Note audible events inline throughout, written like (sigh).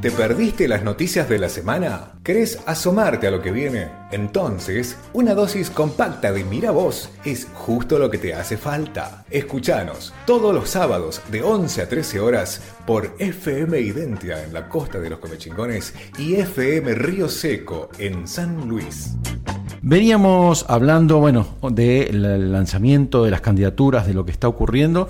¿Te perdiste las noticias de la semana? ¿Querés asomarte a lo que viene? Entonces, una dosis compacta de Mira Vos es justo lo que te hace falta. Escuchanos todos los sábados de 11 a 13 horas por FM Identia en la costa de los Comechingones y FM Río Seco en San Luis. Veníamos hablando, bueno, del lanzamiento de las candidaturas, de lo que está ocurriendo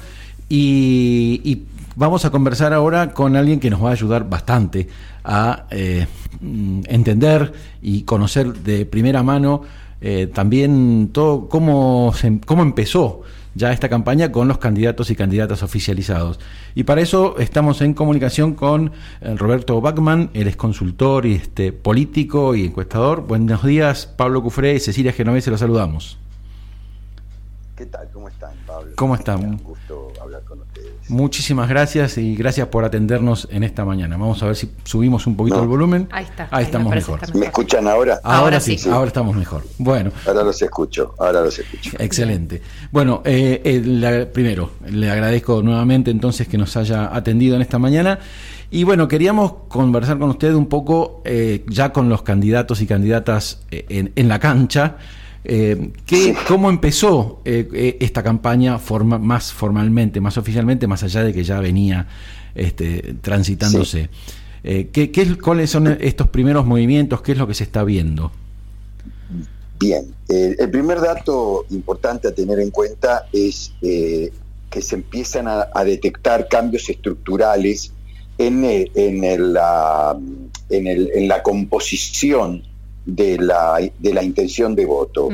y Vamos a conversar ahora con alguien que nos va a ayudar bastante a eh, entender y conocer de primera mano eh, también todo cómo, cómo empezó ya esta campaña con los candidatos y candidatas oficializados. Y para eso estamos en comunicación con eh, Roberto Bachman, él es consultor y este, político y encuestador. Buenos días, Pablo Cufré y Cecilia Genovese, los saludamos. ¿Qué tal? ¿Cómo están, Pablo? ¿Cómo están? Un gusto hablar con ustedes. Muchísimas gracias y gracias por atendernos en esta mañana. Vamos a ver si subimos un poquito el volumen. Ahí está. Ahí, estamos mejor. ¿Me escuchan ahora? Ahora, sí, ahora estamos mejor. Bueno. Ahora los escucho, ahora los escucho. Excelente. Bueno, eh, eh, primero, le agradezco nuevamente entonces que nos haya atendido en esta mañana. Y bueno, queríamos conversar con usted un poco eh, ya con los candidatos y candidatas en, en la cancha. Eh, ¿Cómo empezó eh, eh, esta campaña forma, más formalmente, más oficialmente, más allá de que ya venía este, transitándose? Eh, ¿qué, qué, ¿Cuáles son estos primeros movimientos? ¿Qué es lo que se está viendo? Bien, el primer dato importante a tener en cuenta es que se empiezan a, a, detectar cambios estructurales en, en, el, la, en, el, en la composición de la, de la intención de voto.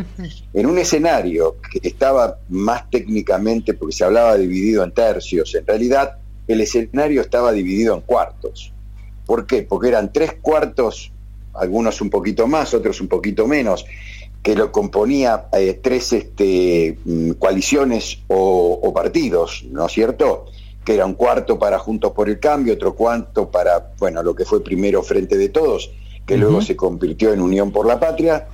En un escenario que estaba más técnicamente, porque se hablaba dividido en tercios, en realidad el escenario estaba dividido en cuartos. ¿Por qué? Porque eran tres cuartos, algunos un poquito más, otros un poquito menos, que lo componía eh, tres este, mm, coaliciones o, o, partidos, ¿no es cierto? Que era un cuarto para Juntos por el Cambio, otro cuarto para, bueno, lo que fue primero Frente de Todos, que uh -huh. luego se convirtió en Unión por la Patria,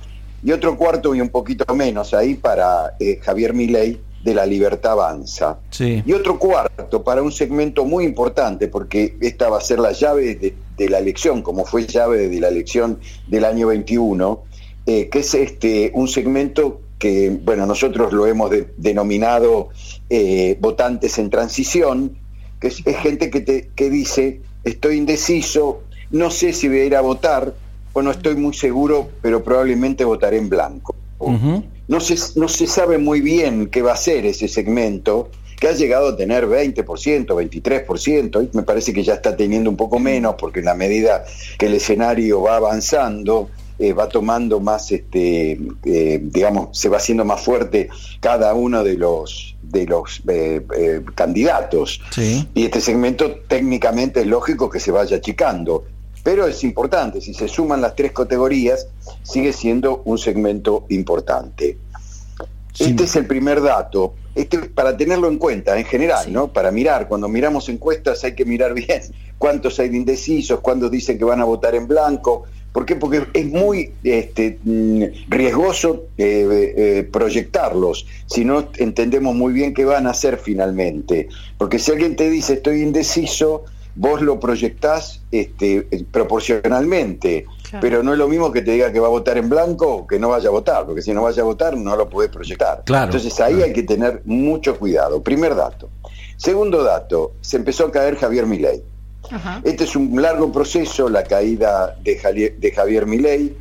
y otro cuarto y un poquito menos ahí para eh, Javier Milei de la Libertad Avanza. Sí. Y otro cuarto para un segmento muy importante, porque esta va a ser la llave de, de la elección, como fue llave de la elección del año 21, eh, que es este, un segmento que, bueno, nosotros lo hemos de, denominado eh, votantes en transición, que es, es gente que, te, que dice, estoy indeciso, no sé si voy a ir a votar, o no estoy muy seguro, pero probablemente votaré en blanco. Uh -huh. no, se, no se sabe muy bien qué va a ser ese segmento, que ha llegado a tener 20%, 23%, y me parece que ya está teniendo un poco menos, porque en la medida que el escenario va avanzando, eh, va tomando más, este, eh, digamos, se va haciendo más fuerte cada uno de los, de los eh, candidatos. Sí. Y este segmento técnicamente es lógico que se vaya achicando pero es importante, si se suman las tres categorías, sigue siendo un segmento importante. Sí. Este es el primer dato, este, para tenerlo en cuenta en general, sí. ¿no? Para mirar, cuando miramos encuestas hay que mirar bien cuántos hay de indecisos, cuántos dicen que van a votar en blanco. ¿Por qué? Porque es muy este, mm, riesgoso eh, eh, proyectarlos si no entendemos muy bien qué van a hacer finalmente. Porque si alguien te dice estoy indeciso, vos lo proyectás este, proporcionalmente, claro. pero no es lo mismo que te diga que va a votar en blanco o que no vaya a votar, porque si no vaya a votar no lo podés proyectar. Claro, Entonces ahí claro. hay que tener mucho cuidado. Primer dato. Segundo dato, se empezó a caer Javier Milei. Ajá. Este es un largo proceso, la caída de Javier, de Javier Milei,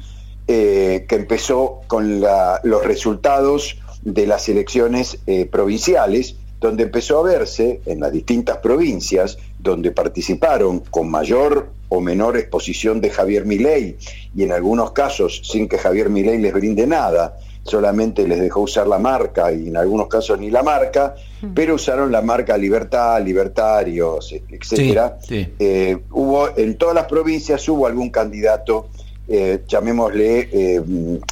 eh, que empezó con la, los resultados de las elecciones eh, provinciales, donde empezó a verse en las distintas provincias donde participaron con mayor o menor exposición de Javier Milei y en algunos casos sin que Javier Milei les brinde nada, solamente les dejó usar la marca y en algunos casos ni la marca, pero usaron la marca Libertad, Libertarios, etcétera. Sí, sí. Eh, hubo en todas las provincias hubo algún candidato, eh, llamémosle eh,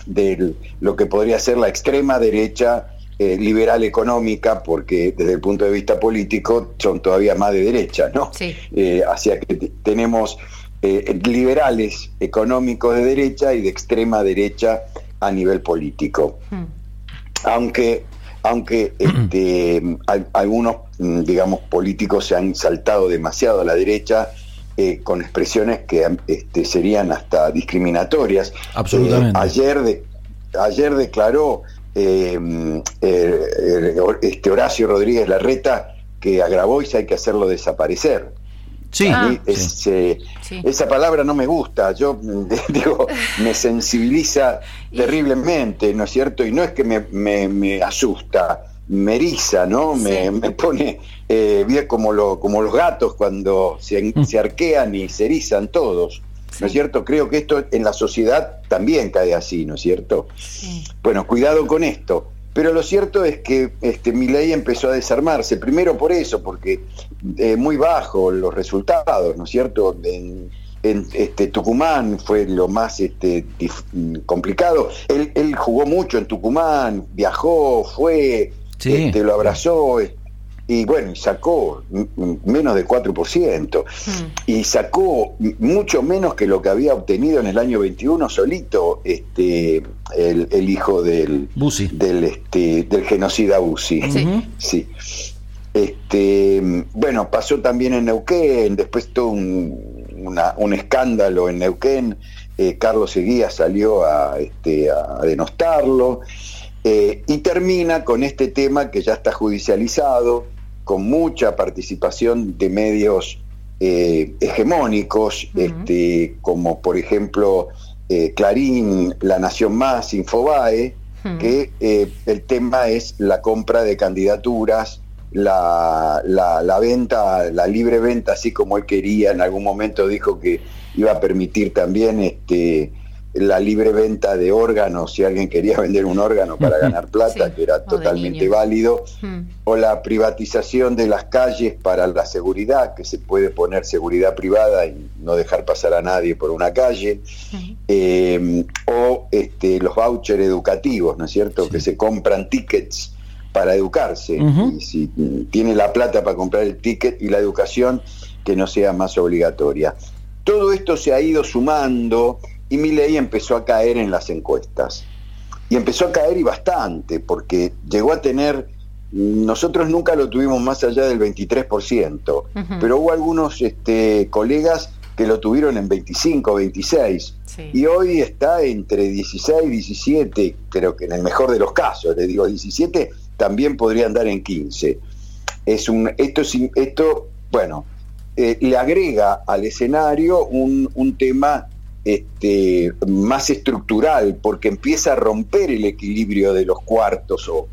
de lo que podría ser la extrema derecha eh, liberal económica, porque desde el punto de vista político son todavía más de derecha, ¿no? Sí. Eh, hacia que tenemos eh, liberales económicos de derecha y de extrema derecha a nivel político. Hmm. Aunque, aunque (clears throat) este, algunos, mm, digamos, políticos se han saltado demasiado a la derecha, eh, con expresiones que este, serían hasta discriminatorias. Absolutamente. ayer, de, ayer declaró este Horacio Rodríguez Larreta que a Grabois hay que hacerlo desaparecer. Sí, ah. esa palabra no me gusta, yo (laughs) digo, me sensibiliza (laughs) terriblemente, ¿no es cierto? Y no es que me, me, asusta, me eriza, ¿no? Me, pone eh, bien como, lo, como los gatos cuando se, mm. se arquean y se erizan todos. ¿No es cierto? Creo que esto en la sociedad también cae así, ¿no es cierto? Bueno, cuidado con esto. Pero lo cierto es que este, mi ley empezó a desarmarse, primero por eso, porque eh, muy bajo los resultados, ¿no es cierto? En, este, Tucumán fue lo más este, complicado. Él, él, jugó mucho en Tucumán, viajó, fue, este, lo abrazó, y bueno, sacó menos de 4%, hmm. y sacó mucho menos que lo que había obtenido en el año 21 solito este el, hijo del del este del genocida Busi. Sí. Este, bueno, pasó también en Neuquén, después todo un, escándalo en Neuquén, eh, Carlos Eguía salió a, este, a denostarlo. Eh, y termina con este tema que ya está judicializado, con mucha participación de medios eh, hegemónicos, este, como por ejemplo eh, Clarín, La Nación Más, Infobae, que el tema es la compra de candidaturas, la, la, la, venta, la libre venta, así como él quería, en algún momento dijo que iba a permitir también este, la libre venta de órganos, si alguien quería (laughs) vender un órgano para ganar plata, que era totalmente válido, hmm. o la privatización de las calles para la seguridad, que se puede poner seguridad privada y no dejar pasar a nadie por una calle, hmm. eh, o este, los vouchers educativos, ¿no es cierto?, que se compran tickets para educarse, y si tiene la plata para comprar el ticket y la educación, que no sea más obligatoria. Todo esto se ha ido sumando y ley empezó a caer en las encuestas. Y empezó a caer y bastante, porque llegó a tener, nosotros nunca lo tuvimos más allá del 23%, pero hubo algunos este, colegas que lo tuvieron en 25, 26, y hoy está entre 16, 17, creo que en el mejor de los casos, le digo 17, también podría andar en 15. Es un, esto, esto bueno, eh, le agrega al escenario un, un tema este, más estructural, porque empieza a romper el equilibrio de los cuartos o,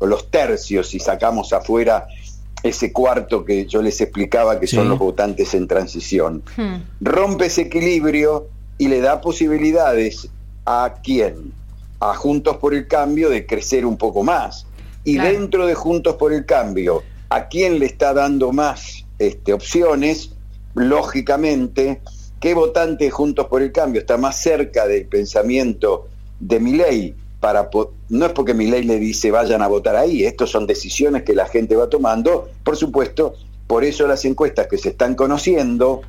los tercios, si sacamos afuera ese cuarto que yo les explicaba que son los votantes en transición. Hmm. Rompe ese equilibrio y le da posibilidades a quién? A Juntos por el Cambio de crecer un poco más. Y dentro de Juntos por el Cambio, ¿a quién le está dando más este, opciones? Lógicamente, ¿Qué votante Juntos por el Cambio está más cerca del pensamiento de mi ley? Para, no es porque mi ley le dice vayan a votar ahí, estos son decisiones que la gente va tomando, por supuesto, por eso las encuestas que se están conociendo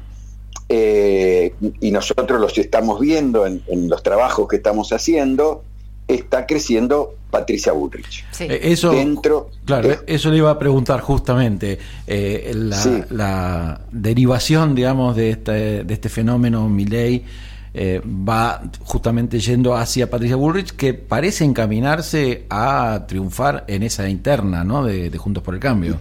eh, y nosotros los estamos viendo en, los trabajos que estamos haciendo, está creciendo Patricia Bullrich. Eh, eso, Dentro claro, eso le iba a preguntar justamente. Eh, la, derivación, digamos, de este, de este fenómeno Milley eh, va justamente yendo hacia Patricia Bullrich, que parece encaminarse a triunfar en esa interna, ¿no? De, Juntos por el Cambio.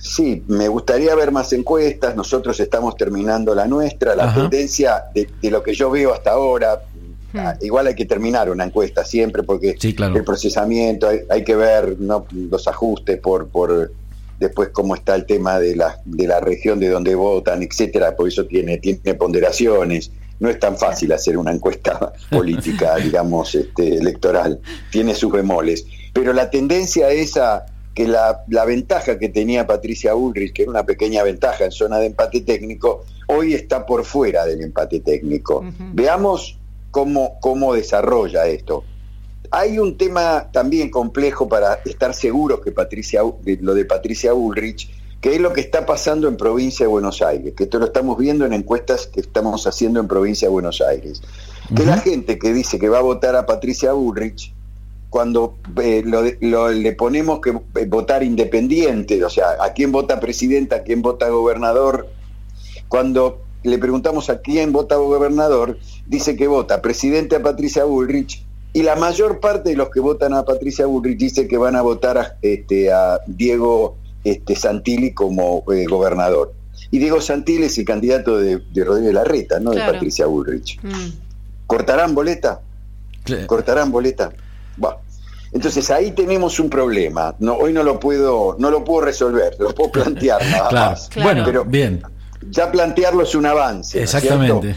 Sí, me gustaría ver más encuestas. Nosotros estamos terminando la nuestra. La tendencia de, de, lo que yo veo hasta ahora, Ah, hmm. igual hay que terminar una encuesta siempre porque el procesamiento, hay, que ver los ajustes por, por después cómo está el tema de la, de la región de donde votan, etcétera, por eso tiene, tiene ponderaciones. No es tan fácil hacer una encuesta (laughs) política, (laughs) digamos, este, electoral. Tiene sus bemoles. Pero la tendencia es a que la, la ventaja que tenía Patricia Ulrich, que era una pequeña ventaja en zona de empate técnico, hoy está por fuera del empate técnico. Veamos cómo, cómo desarrolla esto. Hay un tema también complejo para estar seguros que Patricia, lo de Patricia Ulrich, que es lo que está pasando en provincia de Buenos Aires, que esto lo estamos viendo en encuestas que estamos haciendo en provincia de Buenos Aires. Que la gente que dice que va a votar a Patricia Ulrich, cuando eh, le ponemos que votar independiente, o sea, a quién vota presidenta, a quién vota gobernador, cuando le preguntamos a quién vota gobernador, dice que vota presidente a Patricia Bullrich y la mayor parte de los que votan a Patricia Bullrich dice que van a votar a, este, a Diego este, Santilli como eh, gobernador. Y Diego Santilli es el candidato de, de Rodríguez Larreta, no de Patricia Bullrich. Mm. ¿Cortarán boleta? ¿Cortarán boleta? Bueno. Entonces ahí tenemos un problema. No, hoy no lo puedo, no lo puedo resolver, lo puedo plantear nada más. Bueno, pero bien. Ya plantearlo es un avance. Exactamente.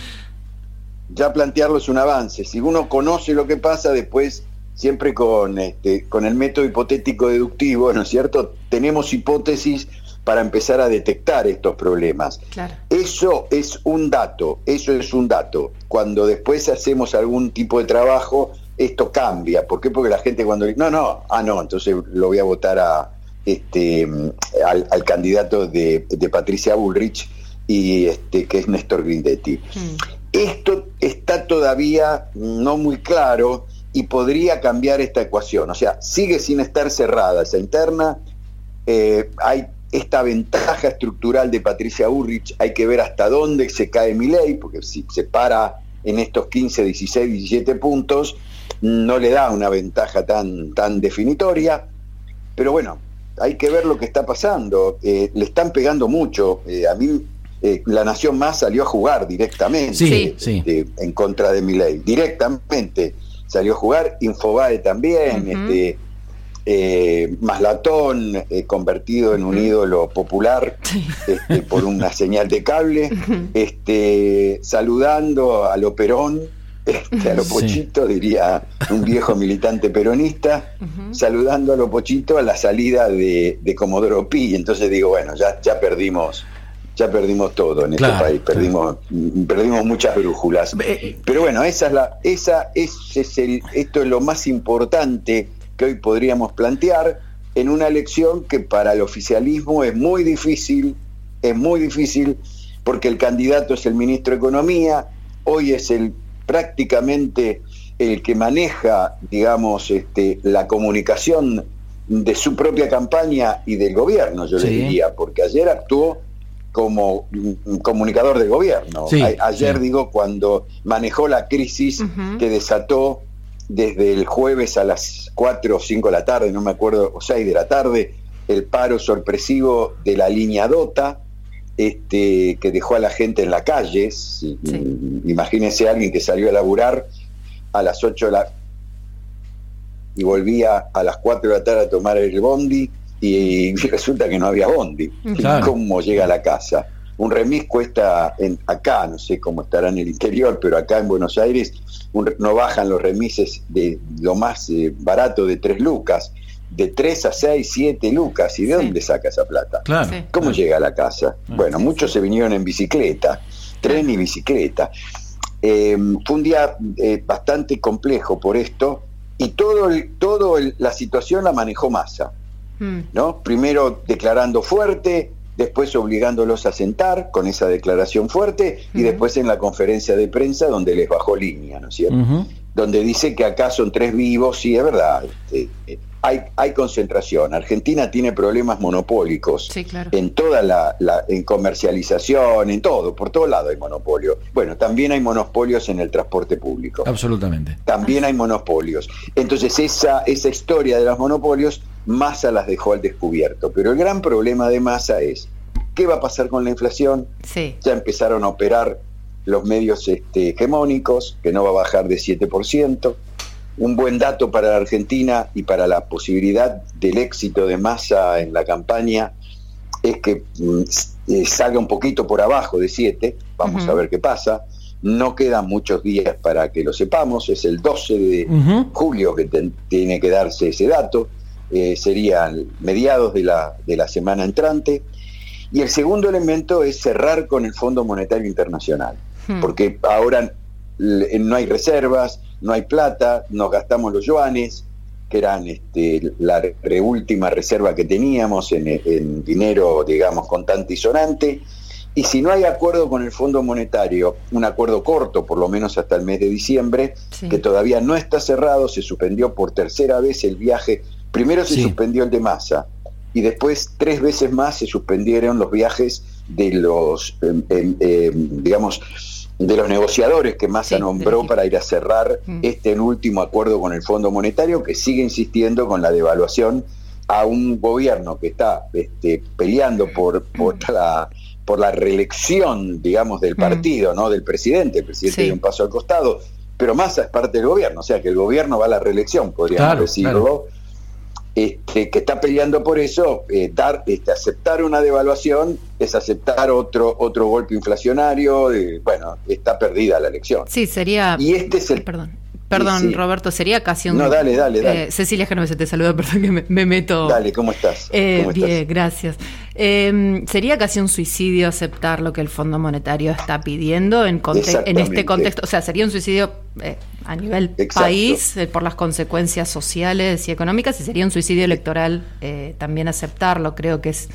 ya plantearlo es un avance. Si uno conoce lo que pasa, después siempre con este, con el método hipotético deductivo, ¿no es cierto? Tenemos hipótesis para empezar a detectar estos problemas. Claro. Eso es un dato, eso es un dato. Cuando después hacemos algún tipo de trabajo, esto cambia. ¿Por qué? Porque la gente cuando dice, no, no, ah, no, entonces lo voy a votar a, este, al, candidato de, Patricia Bullrich, y este, que es Néstor Grindetti. Hmm. Esto está todavía no muy claro y podría cambiar esta ecuación. O sea, sigue sin estar cerrada esa interna. Eh, hay esta ventaja estructural de Patricia Bullrich, hay que ver hasta dónde se cae mi ley, porque si se para en estos 15, 16, 17 puntos, no le da una ventaja tan, tan definitoria, pero bueno, hay que ver lo que está pasando. Eh, le están pegando mucho. Eh, a mí eh, la Nación Más salió a jugar directamente en contra de mi ley. Directamente salió a jugar. Infobae también. este, Maslatón, convertido en un ídolo popular este, por una señal de cable, este, saludando a lo Perón este, a lo Pochito, diría un viejo militante peronista, saludando a lo Pochito a la salida de, Comodoro Pi. Entonces digo, bueno, ya, ya perdimos ya perdimos todo en este país, perdimos, perdimos muchas brújulas. Pero bueno, esa es la, esa, ese es el, esto es lo más importante que hoy podríamos plantear en una elección que para el oficialismo es muy difícil, es muy difícil, porque el candidato es el ministro de Economía, hoy es el prácticamente el que maneja, digamos, este, la comunicación de su propia campaña y del gobierno, yo le diría, porque ayer actuó como comunicador del gobierno. ayer, digo, cuando manejó la crisis que desató desde el jueves a las 4 o 5 de la tarde, no me acuerdo, o 6 de la tarde, el paro sorpresivo de la línea Dota, este, que dejó a la gente en la calle. Imagínense a alguien que salió a laburar a las 8 de la y volvía a las 4 de la tarde a tomar el bondi y, resulta que no había bondi. ¿Cómo llega a la casa? Un remis cuesta en, acá, no sé cómo estará en el interior, pero acá en Buenos Aires no bajan los remises de lo más eh, barato de 3 lucas de 3 a 6, 7 lucas. ¿Y de dónde saca esa plata? ¿Cómo llega a la casa? Ah. bueno, muchos se vinieron en bicicleta, tren y bicicleta. Em, fue un día eh, bastante complejo por esto y todo, todo la situación la manejó Massa. Hmm. ¿no? Primero declarando fuerte, después obligándolos a sentar con esa declaración fuerte y después en la conferencia de prensa donde les bajó línea, ¿no es cierto? Donde dice que acá son tres vivos, y es verdad, este, eh, hay, hay, concentración. Argentina tiene problemas monopólicos en toda la, en comercialización, en todo, por todo lado hay monopolio. Bueno, también hay monopolios en el transporte público. Absolutamente. También hay monopolios. Entonces esa, esa historia de los monopolios Massa las dejó al descubierto. Pero el gran problema de Massa es, ¿qué va a pasar con la inflación? Ya empezaron a operar los medios este, hegemónicos, que no va a bajar de 7%. Un buen dato para la Argentina y para la posibilidad del éxito de Massa en la campaña es que mm, eh, salga un poquito por abajo de 7, vamos a ver qué pasa. No quedan muchos días para que lo sepamos, es el 12 de julio que tiene que darse ese dato eh, serían mediados de la, de la semana entrante. Y el segundo elemento es cerrar con el Fondo Monetario Internacional, hmm. porque ahora no hay reservas, no hay plata, nos gastamos los yuanes, que eran este, la última reserva que teníamos en, dinero, digamos, contante y sonante. Y si no hay acuerdo con el Fondo Monetario, un acuerdo corto, por lo menos hasta el mes de diciembre, que todavía no está cerrado, se suspendió por tercera vez el viaje Primero se suspendió el de masa y después tres veces más se suspendieron los viajes de los, em, digamos, de los negociadores que Massa nombró para ir a cerrar mm. este último acuerdo con el Fondo Monetario, que sigue insistiendo con la devaluación a un gobierno que está este, peleando por, por, mm. la, por la reelección, digamos, del mm. partido, ¿no? Del presidente. El presidente dio un paso al costado, pero Massa es parte del gobierno, o sea que el gobierno va a la reelección, podríamos decirlo. Este, que está peleando por eso, eh, dar, este, aceptar una devaluación es aceptar otro, otro golpe inflacionario, bueno, está perdida la elección. Sí, sería... Y este es el... Perdón. Perdón, Roberto, sería casi un... No, dale, dale, dale. Eh, Cecilia te saluda, (laughs) perdón que me, meto... Dale, ¿cómo estás? Eh, bien, gracias. Em, sería casi un suicidio aceptar lo que el Fondo Monetario está pidiendo en, en este contexto. O sea, sería un suicidio eh, a nivel país por las consecuencias sociales y económicas y sería un suicidio electoral también aceptarlo. Creo que es...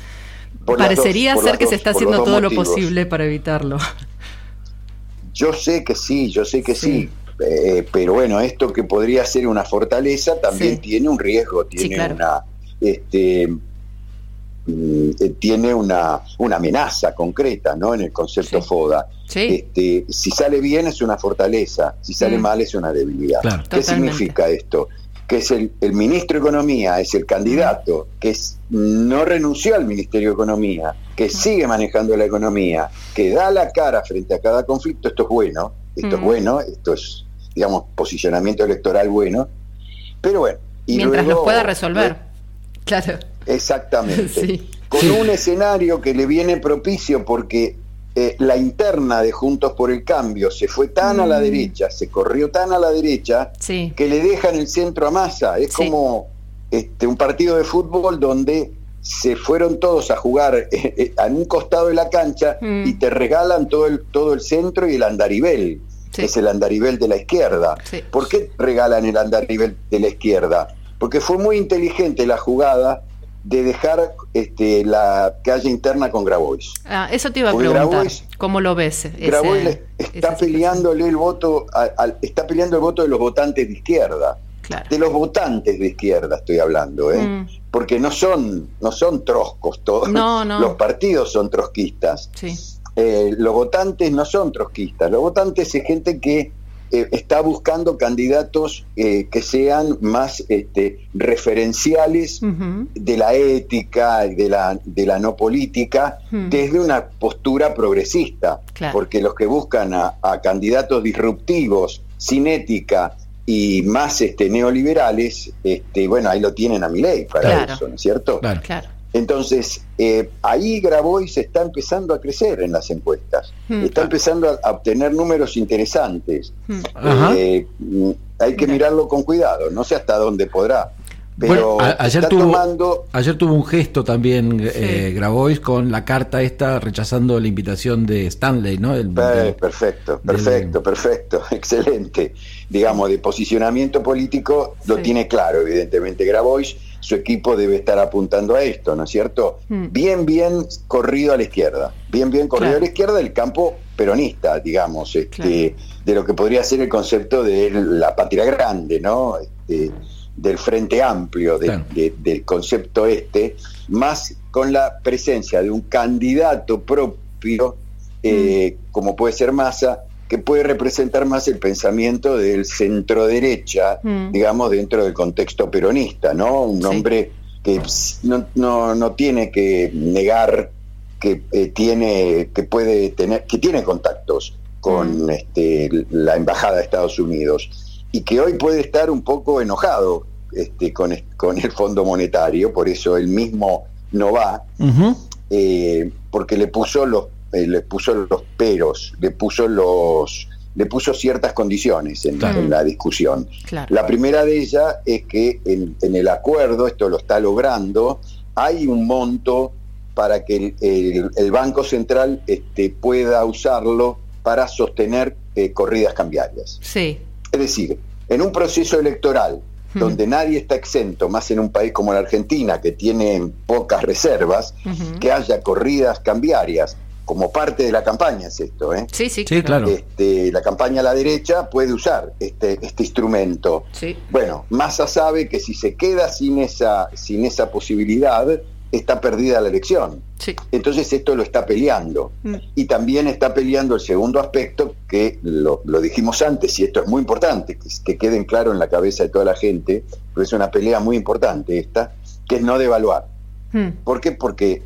parecería ser que se está haciendo todo lo posible para evitarlo. Yo sé que sí, yo sé que sí eh, pero bueno, esto que podría ser una fortaleza también tiene un riesgo, tiene una este, mm, tiene una, una amenaza concreta ¿no? en el concepto FODA. Este, si sale bien es una fortaleza, si sale mm. mal es una debilidad. ¿Qué significa esto? Que es el, el, ministro de Economía, es el candidato que es, no renunció al Ministerio de Economía, que sigue manejando la economía, que da la cara frente a cada conflicto, esto es bueno, esto es bueno, esto es, digamos, posicionamiento electoral bueno, pero bueno. Y Mientras los pueda resolver, claro. Exactamente. (laughs) Con un escenario que le viene propicio porque eh, la interna de Juntos por el Cambio se fue tan a la mm. derecha, se corrió tan a la derecha, que le dejan el centro a masa. Es como este, un partido de fútbol donde se fueron todos a jugar (laughs) eh, eh, a un costado de la cancha mm. y te regalan todo el, todo el centro y el andarivel, que es el andarivel de la izquierda. ¿Por qué regalan el andarivel de la izquierda? Porque fue muy inteligente la jugada de dejar este, la calle interna con Grabois. Ah, eso te iba a preguntar. ¿Cómo lo ves? Grabois está peleándole el voto, está peleando el voto de los votantes de izquierda. De los votantes de izquierda estoy hablando, ¿eh? Mm. porque no son, no son troscos todos. (laughs) Los partidos son trotskistas. Eh, los votantes no son trotskistas. Los votantes es gente que eh, está buscando candidatos eh, que sean más este, referenciales de la ética y de la, de la no política desde una postura progresista. Porque los que buscan a, a candidatos disruptivos, sin ética, y más este, neoliberales, este, bueno, ahí lo tienen a mi ley para eso, ¿no es cierto? Claro. Entonces, eh, ahí Grabois está empezando a crecer en las encuestas, hmm. está empezando a, obtener números interesantes. Hmm. Eh, hay que mirarlo con cuidado, no sé hasta dónde podrá. Pero ayer, tuvo, ayer tuvo un gesto también eh, Grabois con la carta esta rechazando la invitación de Stanley, ¿no? perfecto, perfecto, perfecto, (laughs) excelente. Digamos, de posicionamiento político lo tiene claro, evidentemente Grabois. Su equipo debe estar apuntando a esto, ¿no es cierto? Hmm. Bien, bien corrido a la izquierda, bien, bien corrido a la izquierda del campo peronista, digamos, este, de lo que podría ser el concepto de la patria grande, ¿no? Este, del Frente Amplio, del concepto este, más con la presencia de un candidato propio, eh, mm. como puede ser Massa, que puede representar más el pensamiento del centro derecha, mm. digamos, dentro del contexto peronista, ¿no? Un hombre que no, no, no, tiene que negar que eh, tiene, que puede tener, que tiene contactos con mm. este, la embajada de Estados Unidos y que hoy puede estar un poco enojado este, con, con, el Fondo Monetario, por eso él mismo no va, eh, porque le puso los eh, le puso los peros, le puso los le puso ciertas condiciones en, la discusión. La primera de ellas es que en, el acuerdo, esto lo está logrando, hay un monto para que el, Banco Central este, pueda usarlo para sostener eh, corridas cambiarias. Sí. Es decir, en un proceso electoral donde nadie está exento, más en un país como la Argentina, que tiene pocas reservas, que haya corridas cambiarias como parte de la campaña es esto, ¿eh? Sí, sí, claro. Este, la campaña a la derecha puede usar este, este instrumento. Sí. Bueno, Massa sabe que si se queda sin esa, sin esa posibilidad, está perdida la elección. Entonces esto lo está peleando. Mm. Y también está peleando el segundo aspecto, que lo, dijimos antes, y esto es muy importante, que, que queden claro en la cabeza de toda la gente, porque es una pelea muy importante esta, que es no devaluar. Mm. ¿Por qué? Porque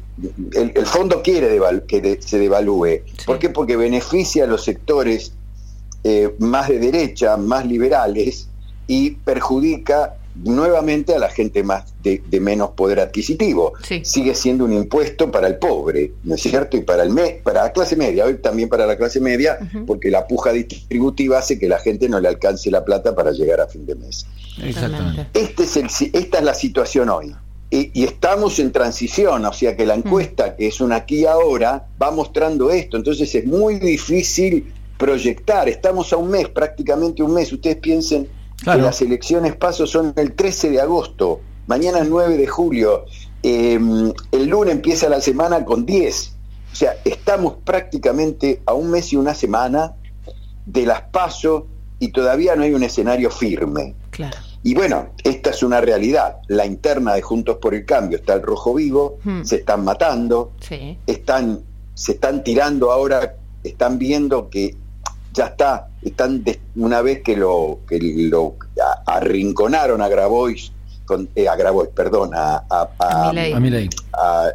el, fondo quiere que se devalúe. ¿Por qué? Porque beneficia a los sectores eh, más de derecha, más liberales, y perjudica nuevamente a la gente más de, menos poder adquisitivo. Sigue siendo un impuesto para el pobre, ¿no es cierto? Y para el para la clase media, hoy también para la clase media, porque la puja distributiva hace que la gente no le alcance la plata para llegar a fin de mes. Exactamente. Este es el, esta es la situación hoy. Y, estamos en transición, o sea que la encuesta, que es una aquí ahora, va mostrando esto. Entonces es muy difícil proyectar. Estamos a un mes, prácticamente un mes. Ustedes piensen que las elecciones paso son el 13 de agosto, mañana es 9 de julio, em, el lunes empieza la semana con 10. O sea, estamos prácticamente a un mes y una semana de las paso y todavía no hay un escenario firme. Y bueno, esta es una realidad. La interna de Juntos por el Cambio está el rojo vivo, hmm. se están matando, están, se están tirando ahora, están viendo que ya está, están una vez que lo, que lo arrinconaron a Grabois, con, eh, a Grabois, perdón, a, a, a, a Milei, a,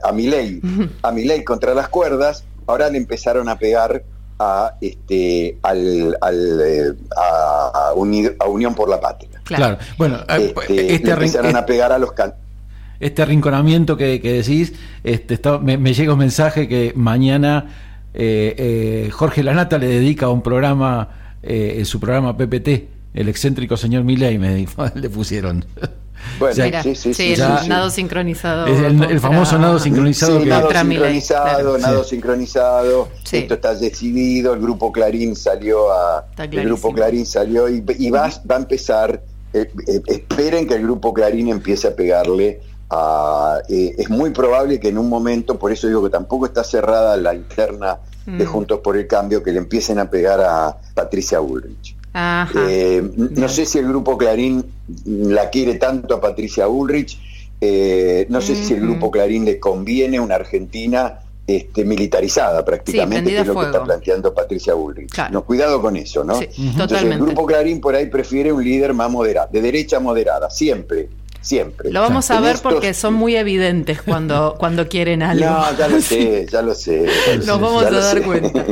a, Milei contra las cuerdas, ahora le empezaron a pegar a este al, al eh, a, Unión por la Patria. Claro, bueno, eh, este, este empezaron a pegar a los este arrinconamiento que, que decís, este, me, me, llega un mensaje que mañana eh, eh, Jorge Lanata le dedica un programa, eh, en su programa PPT, el excéntrico señor Milei, me (laughs) le pusieron. Bueno, sí, sí, sí, el nado sincronizado. el, famoso nado sincronizado. Sí, nado sincronizado, nado sincronizado. Esto está decidido. El grupo Clarín salió a. El grupo Clarín salió y, va, va a empezar. esperen que el grupo Clarín empiece a pegarle eh, es muy probable que en un momento, por eso digo que tampoco está cerrada la interna de mm. Juntos por el Cambio, que le empiecen a pegar a Patricia Bullrich. Eh, no sé si el grupo Clarín la quiere tanto a Patricia Bullrich, eh, no sé si el grupo Clarín le conviene una Argentina este, militarizada prácticamente, que es lo que está planteando Patricia Bullrich. No, cuidado con eso, ¿no? Entonces el grupo Clarín por ahí prefiere un líder más moderado, de derecha moderada, siempre siempre. Lo vamos a ver porque son muy evidentes cuando, (laughs) cuando quieren algo. No, ya lo sé, (laughs) ya lo sé. Nos vamos a dar cuenta.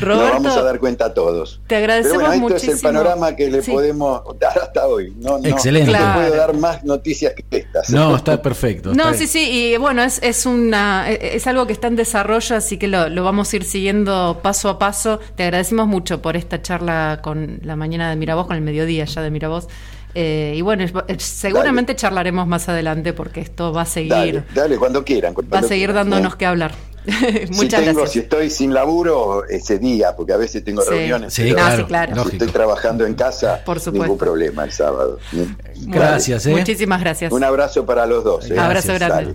Roberto, (laughs) Nos vamos a dar cuenta todos. Te agradecemos Pero bueno, esto es el panorama que le podemos dar hasta hoy. No, Excelente. No te puedo dar más noticias que estas. No, está perfecto. no, sí, sí, y bueno, es, es, una, es algo que está en desarrollo, así que lo, lo vamos a ir siguiendo paso a paso. Te agradecemos mucho por esta charla con la mañana de Miravoz, con el mediodía ya de Miravoz. Eh, y bueno, seguramente charlaremos más adelante porque esto va a seguir. Dale, cuando quieran. va a seguir dándonos que hablar. (laughs) Muchas si gracias. Si estoy sin laburo, ese día, porque a veces tengo reuniones. Sí, claro, Si estoy trabajando en casa, Por ningún problema el sábado. Gracias. ¿eh? Muchísimas gracias. Un abrazo para los dos. ¿eh? Abrazo grande.